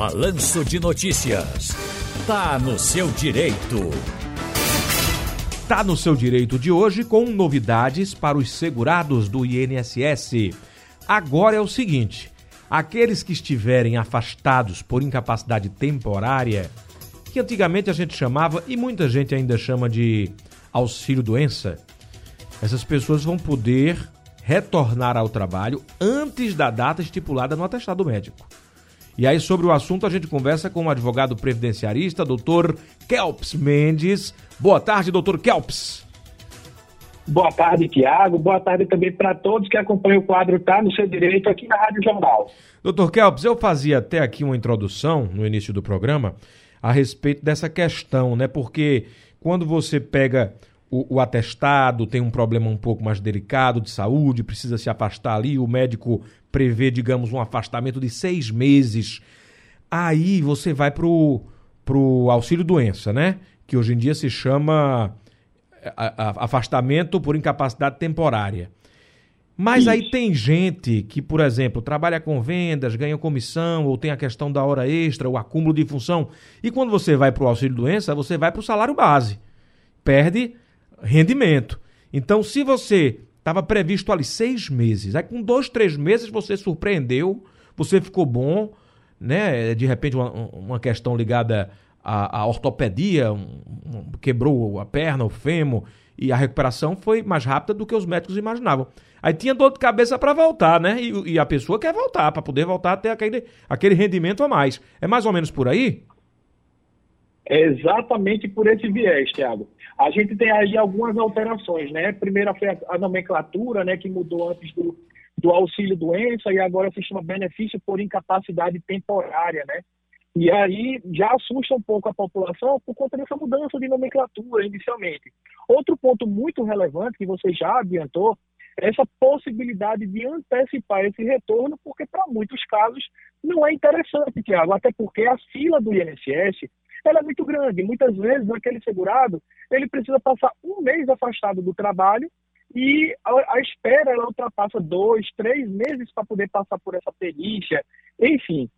Balanço de Notícias. Tá no seu direito. Tá no seu direito de hoje com novidades para os segurados do INSS. Agora é o seguinte: aqueles que estiverem afastados por incapacidade temporária, que antigamente a gente chamava e muita gente ainda chama de auxílio doença, essas pessoas vão poder retornar ao trabalho antes da data estipulada no atestado médico. E aí, sobre o assunto, a gente conversa com o advogado previdenciarista, doutor Kelps Mendes. Boa tarde, doutor Kelps. Boa tarde, Tiago. Boa tarde também para todos que acompanham o quadro Tá no Seu Direito aqui na Rádio Jornal. Doutor Kelps, eu fazia até aqui uma introdução no início do programa a respeito dessa questão, né? Porque quando você pega o, o, atestado, tem um problema um pouco mais delicado de saúde, precisa se afastar ali, o médico prevê, digamos, um afastamento de seis meses. Aí você vai pro, pro auxílio doença, né? Que hoje em dia se chama afastamento por incapacidade temporária. Mas Isso. aí tem gente que, por exemplo, trabalha com vendas, ganha comissão, ou tem a questão da hora extra, o acúmulo de função. E quando você vai para o auxílio doença, você vai para o salário base. Perde rendimento. Então, se você estava previsto ali seis meses, aí com dois, três meses você surpreendeu, você ficou bom, né? De repente, uma, uma questão ligada à, à ortopedia, um, um, quebrou a perna, o fêmur, e a recuperação foi mais rápida do que os médicos imaginavam. Aí tinha dor de cabeça para voltar, né? E, e, a pessoa quer voltar, para poder voltar a ter aquele, aquele rendimento a mais. É mais ou menos por aí? É exatamente por esse viés, Thiago. A gente tem aí algumas alterações, né? Primeiro foi a, a nomenclatura, né, que mudou antes do, do auxílio doença e agora se chama benefício por incapacidade temporária, né? E aí já assusta um pouco a população por conta dessa mudança de nomenclatura inicialmente. Outro ponto muito relevante que você já adiantou é essa possibilidade de antecipar esse retorno, porque para muitos casos não é interessante, Tiago, até porque a fila do INSS ela é muito grande. Muitas vezes, aquele segurado, ele precisa passar um mês afastado do trabalho e a, a espera ela ultrapassa dois, três meses para poder passar por essa perícia. Enfim,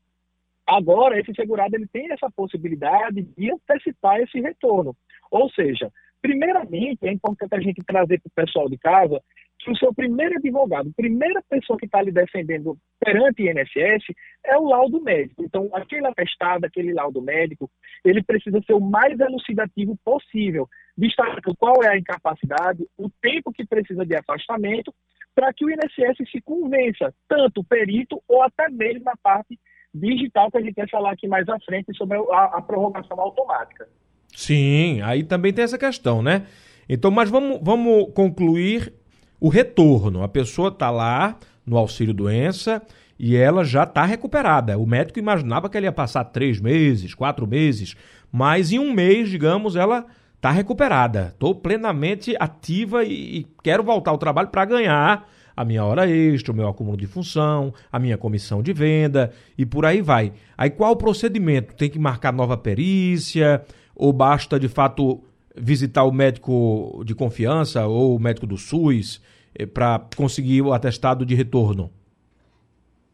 agora esse segurado ele tem essa possibilidade de antecipar esse retorno. Ou seja, primeiramente, é importante a gente trazer para o pessoal de casa que o seu primeiro advogado, a primeira pessoa que está lhe defendendo perante o INSS é o laudo médico. Então, aquele atestado, aquele laudo médico, ele precisa ser o mais elucidativo possível, destacando qual é a incapacidade, o tempo que precisa de afastamento, para que o INSS se convença, tanto o perito ou até mesmo a parte digital, que a gente vai falar aqui mais à frente sobre a, a prorrogação automática. Sim, aí também tem essa questão, né? Então, mas vamos, vamos concluir o retorno. A pessoa está lá no auxílio doença e ela já está recuperada. O médico imaginava que ela ia passar três meses, quatro meses, mas em um mês, digamos, ela está recuperada. Estou plenamente ativa e, e quero voltar ao trabalho para ganhar a minha hora extra, o meu acúmulo de função, a minha comissão de venda e por aí vai. Aí qual o procedimento? Tem que marcar nova perícia ou basta de fato visitar o médico de confiança ou o médico do SUS eh, para conseguir o atestado de retorno?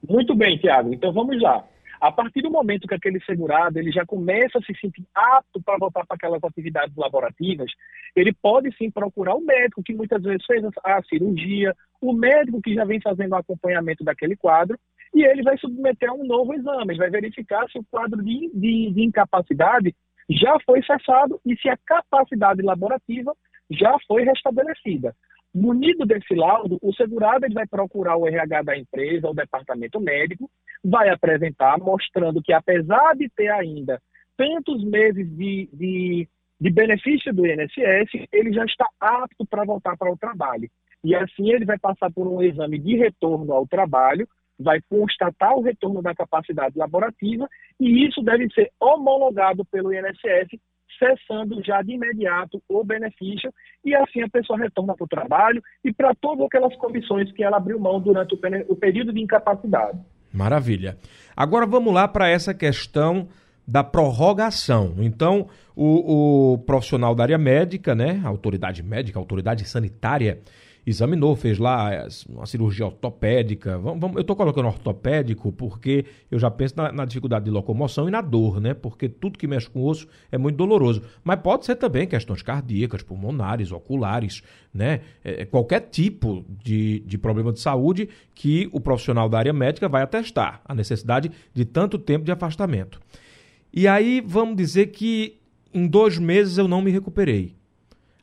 Muito bem, Tiago. Então vamos lá. A partir do momento que aquele segurado ele já começa a se sentir apto para voltar para aquelas atividades laborativas, ele pode sim procurar o médico que muitas vezes fez a cirurgia, o médico que já vem fazendo o acompanhamento daquele quadro, e ele vai submeter a um novo exame, ele vai verificar se o quadro de, de, de incapacidade já foi cessado e se a capacidade laborativa já foi restabelecida. Munido desse laudo, o segurado ele vai procurar o RH da empresa, o departamento médico, vai apresentar, mostrando que apesar de ter ainda tantos meses de, de, de benefício do INSS, ele já está apto para voltar para o trabalho. E assim ele vai passar por um exame de retorno ao trabalho, vai constatar o retorno da capacidade laborativa e isso deve ser homologado pelo INSS, cessando já de imediato o benefício e assim a pessoa retorna para o trabalho e para todas aquelas comissões que ela abriu mão durante o, o período de incapacidade. Maravilha. Agora vamos lá para essa questão da prorrogação. Então, o, o, profissional da área médica, né, autoridade médica, autoridade sanitária, examinou, fez lá uma cirurgia ortopédica. Vamos, vamos, eu estou colocando ortopédico porque eu já penso na, na, dificuldade de locomoção e na dor, né? Porque tudo que mexe com o osso é muito doloroso. Mas pode ser também questões cardíacas, pulmonares, oculares, né? É, qualquer tipo de, de problema de saúde que o profissional da área médica vai atestar a necessidade de tanto tempo de afastamento. E aí vamos dizer que em dois meses eu não me recuperei.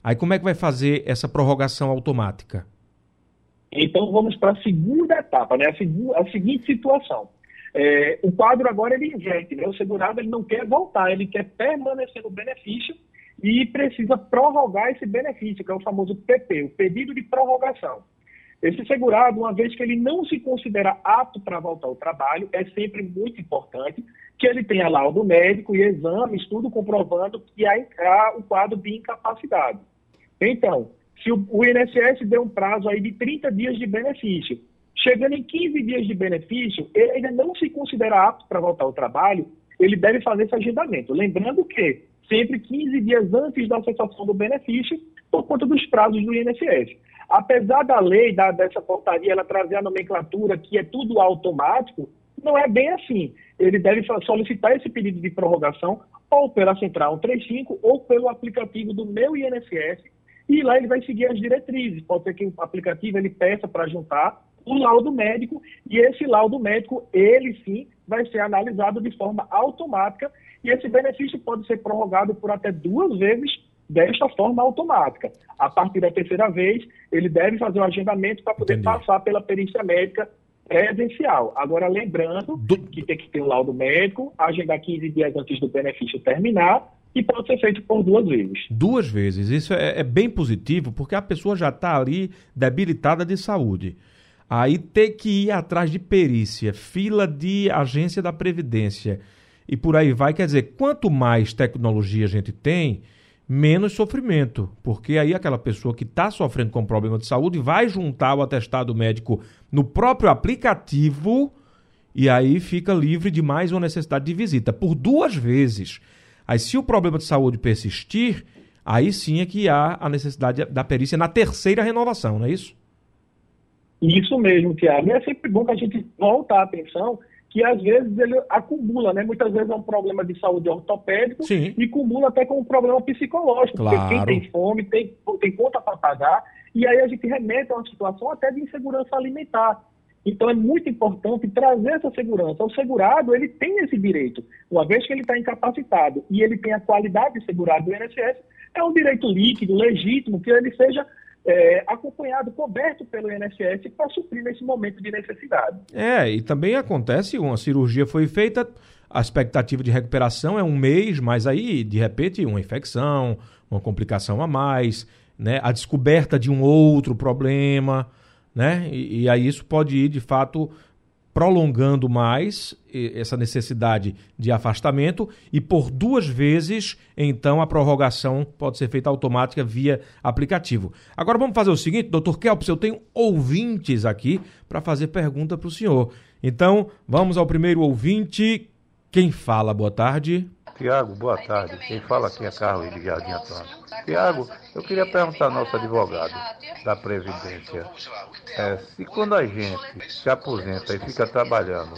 Aí como é que vai fazer essa prorrogação automática? Então vamos para a segunda etapa, né? a, a seguinte situação. É, o quadro agora ele inverte, né? o segurado ele não quer voltar, ele quer permanecer no benefício e precisa prorrogar esse benefício, que é o famoso PP, o pedido de prorrogação. Esse segurado, uma vez que ele não se considera apto para voltar ao trabalho, é sempre muito importante que ele tenha laudo médico e exames, tudo comprovando que há o quadro de incapacidade. Então, se o, o INSS deu um prazo aí de 30 dias de benefício, chegando em 15 dias de benefício, ele ainda não se considera apto para voltar ao trabalho, ele deve fazer esse agendamento. Lembrando que sempre 15 dias antes da cessação do benefício, por conta dos prazos do INSS. Apesar da lei, da, dessa portaria, ela trazer a nomenclatura que é tudo automático, não é bem assim. Ele deve solicitar esse pedido de prorrogação ou pela Central 135 ou pelo aplicativo do meu INSS e lá ele vai seguir as diretrizes. Pode ser que o aplicativo ele peça para juntar o laudo médico e esse laudo médico, ele sim, vai ser analisado de forma automática e esse benefício pode ser prorrogado por até duas vezes desta forma automática. A partir da terceira vez, ele deve fazer o um agendamento para poder Entendi. passar pela perícia médica presencial. Agora, lembrando do... que tem que ter o laudo médico, agendar 15 dias antes do benefício terminar e pode ser feito por duas vezes. Duas vezes. Isso é, é bem positivo, porque a pessoa já está ali debilitada de saúde. Aí ter que ir atrás de perícia, fila de agência da Previdência e por aí vai, quer dizer, quanto mais tecnologia a gente tem, menos sofrimento, porque aí aquela pessoa que está sofrendo com problema de saúde vai juntar o atestado médico no próprio aplicativo e aí fica livre de mais uma necessidade de visita por duas vezes. Aí, se o problema de saúde persistir, aí sim é que há a necessidade da perícia na terceira renovação, não é isso? Isso mesmo, Tiago. E é sempre bom que a gente volta a atenção que às vezes ele acumula, né? Muitas vezes é um problema de saúde ortopédico Sim. e acumula até com um problema psicológico, claro. porque quem tem fome, tem, tem conta para pagar, e aí a gente remete a uma situação até de insegurança alimentar. Então é muito importante trazer essa segurança. O segurado, ele tem esse direito. Uma vez que ele está incapacitado e ele tem a qualidade de segurado do INSS, é um direito líquido, legítimo, que ele seja é, acompanhado, coberto pelo INSS para suprir nesse momento de necessidade. É, e também acontece, uma cirurgia foi feita, a expectativa de recuperação é um mês, mas aí, de repente, uma infecção, uma complicação a mais, né? A descoberta de um outro problema, né? E, e aí isso pode ir, de fato, prolongando mais essa necessidade de afastamento e por duas vezes, então, a prorrogação pode ser feita automática via aplicativo. Agora vamos fazer o seguinte, doutor Kelps, eu tenho ouvintes aqui para fazer pergunta para o senhor. Então, vamos ao primeiro ouvinte. Quem fala? Boa tarde. Tiago, boa tarde. Quem fala aqui é Carlos de Jardim Atlântico. Tiago, eu queria perguntar ao nosso advogado da Previdência é, se quando a gente se aposenta e fica trabalhando,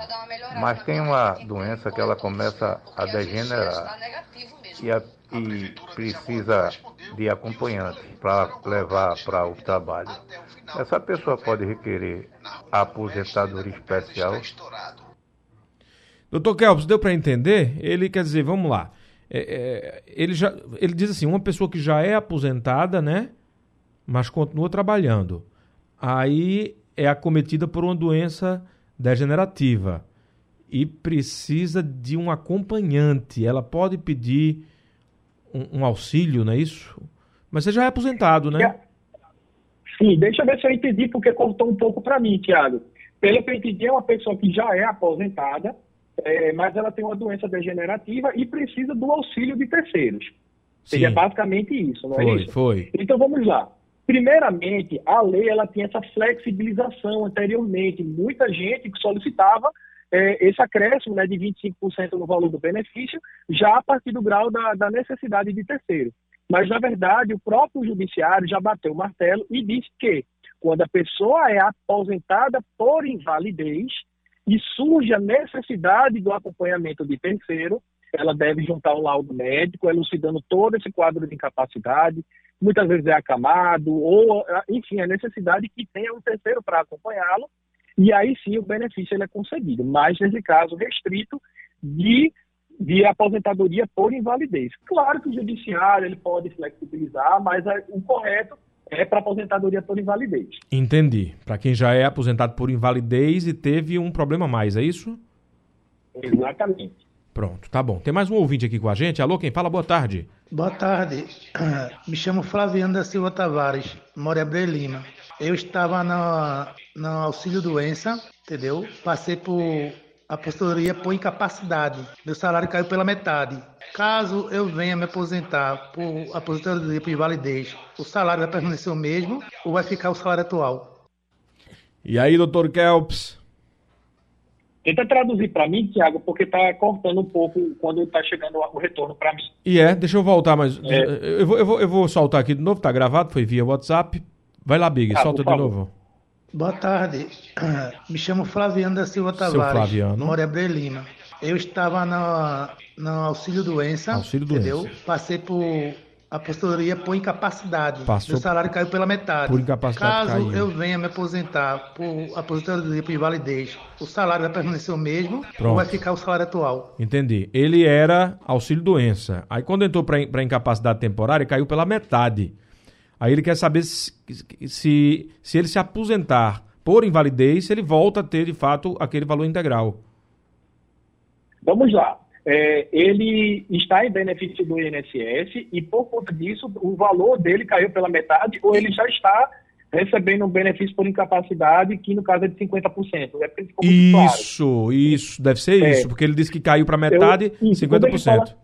mas tem uma doença que ela começa a degenerar e, a, e precisa de acompanhante para levar para o trabalho, essa pessoa pode requerer a aposentadoria especial? Doutor Kelps, deu para entender? Ele quer dizer, vamos lá. É, é, ele, já, ele diz assim: uma pessoa que já é aposentada, né? Mas continua trabalhando. Aí é acometida por uma doença degenerativa e precisa de um acompanhante. Ela pode pedir um, um auxílio, não é isso? Mas você já é aposentado, né? Sim, deixa eu ver se eu entendi, porque cortou um pouco para mim, Tiago. Pelo que eu entendi, é uma pessoa que já é aposentada, é, mas ela tem uma doença degenerativa e precisa do auxílio de terceiros. Sim. Seria basicamente isso, não é foi, isso? Foi. Então vamos lá. Primeiramente, a lei ela tinha essa flexibilização anteriormente. Muita gente que solicitava é, esse acréscimo né, de 25% no valor do benefício, já a partir do grau da, da necessidade de terceiro. Mas, na verdade, o próprio judiciário já bateu o martelo e disse que quando a pessoa é aposentada por invalidez e surge a necessidade do acompanhamento de terceiro, ela deve juntar um laudo médico, elucidando todo esse quadro de incapacidade, muitas vezes é acamado, ou, enfim, a necessidade que tenha um terceiro para acompanhá-lo, e aí sim o benefício ele é concedido, mas nesse caso restrito de, de aposentadoria por invalidez. Claro que o judiciário ele pode flexibilizar, mas o correto é para aposentadoria por invalidez. Entendi. Para quem já é aposentado por invalidez e teve um problema mais, é isso? Exatamente. Pronto, tá bom. Tem mais um ouvinte aqui com a gente. Alô, quem fala? Boa tarde. Boa tarde. Me chamo Flaviano da Silva Tavares, moro em Lima. Eu estava no, no auxílio doença, entendeu? Passei por aposentadoria por incapacidade. Meu salário caiu pela metade. Caso eu venha me aposentar por aposentadoria por invalidez, o salário vai permanecer o mesmo ou vai ficar o salário atual? E aí, doutor Kelps? Tenta traduzir para mim, Tiago, porque está cortando um pouco quando está chegando o retorno para mim. E é, deixa eu voltar, mas é. eu, vou, eu, vou, eu vou soltar aqui de novo, tá gravado, foi via WhatsApp. Vai lá, Big, ah, solta de novo. Boa tarde. Me chamo Flaviano da Silva Tavares. Seu Flaviano. Moro em. Eu estava no, no auxílio doença. Auxílio entendeu? doença. Passei por aposentadoria por incapacidade. Passou Meu salário caiu pela metade. Por incapacidade Caso caiu. eu venha me aposentar por aposentadoria por invalidez, o salário vai permanecer o mesmo Pronto. ou vai ficar o salário atual? Entendi. Ele era auxílio doença. Aí quando entrou para incapacidade temporária, caiu pela metade. Aí ele quer saber se, se, se ele se aposentar por invalidez, ele volta a ter de fato aquele valor integral. Vamos lá é, ele está em benefício do INSS e, por conta disso, o valor dele caiu pela metade ou ele já está recebendo um benefício por incapacidade, que no caso é de 50%. É isso, claro. isso, deve ser é, isso, porque ele disse que caiu para metade, eu, isso, 50%. Fala,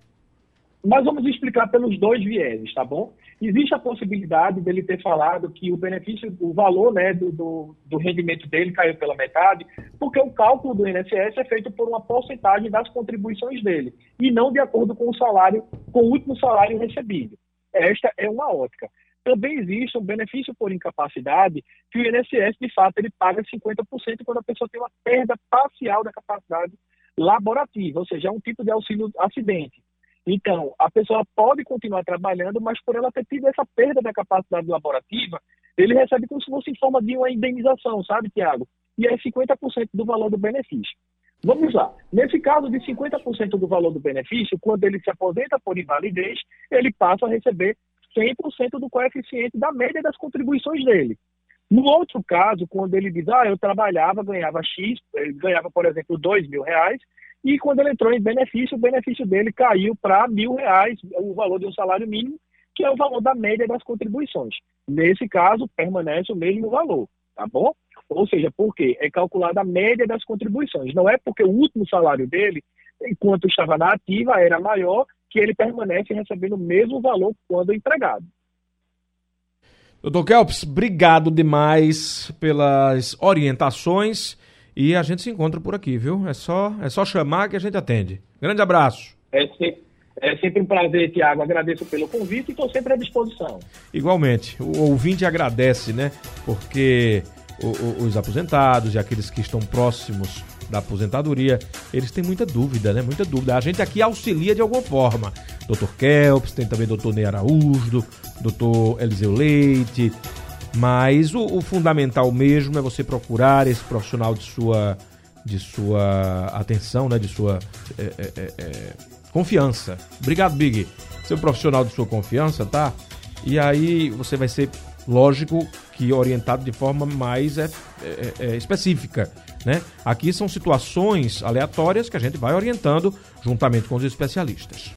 mas vamos explicar pelos dois vieses, tá bom? Existe a possibilidade dele ter falado que o benefício, o valor né, do, do, do, rendimento dele caiu pela metade, porque o cálculo do INSS é feito por uma porcentagem das contribuições dele, e não de acordo com o salário, com o último salário recebido. Esta é uma ótica. Também existe um benefício por incapacidade que o INSS, de fato, ele paga 50% quando a pessoa tem uma perda parcial da capacidade laborativa, ou seja, é um tipo de auxílio acidente. Então, a pessoa pode continuar trabalhando, mas por ela ter tido essa perda da capacidade laborativa, ele recebe como se fosse em forma de uma indenização, sabe, Tiago? E é 50% do valor do benefício. Vamos lá. Nesse caso de 50% do valor do benefício, quando ele se aposenta por invalidez, ele passa a receber 100% do coeficiente da média das contribuições dele. No outro caso, quando ele diz, ah, eu trabalhava, ganhava X, ganhava, por exemplo, dois mil reais, e quando ele entrou em benefício, o benefício dele caiu para mil reais, o valor de um salário mínimo, que é o valor da média das contribuições. Nesse caso, permanece o mesmo valor, tá bom? Ou seja, por quê? É calculada a média das contribuições. Não é porque o último salário dele, enquanto estava na ativa, era maior, que ele permanece recebendo o mesmo valor quando empregado. Doutor Kelps, obrigado demais pelas orientações. E a gente se encontra por aqui, viu? É só, é só chamar que a gente atende. Grande abraço. É sempre, é sempre um prazer, Tiago. Agradeço pelo convite e estou sempre à disposição. Igualmente. O ouvinte agradece, né? Porque os aposentados e aqueles que estão próximos da aposentadoria, eles têm muita dúvida, né? Muita dúvida. A gente aqui auxilia de alguma forma. Dr. Kelps, tem também Dr. Ney Araújo, Dr. Eliseu Leite, mas o, o, fundamental mesmo é você procurar esse profissional de sua, de sua atenção, né? de sua é, é, é, é, confiança. Obrigado, Big. Seu profissional de sua confiança, tá? E aí você vai ser, lógico, que orientado de forma mais é, é, específica. Né? Aqui são situações aleatórias que a gente vai orientando juntamente com os especialistas.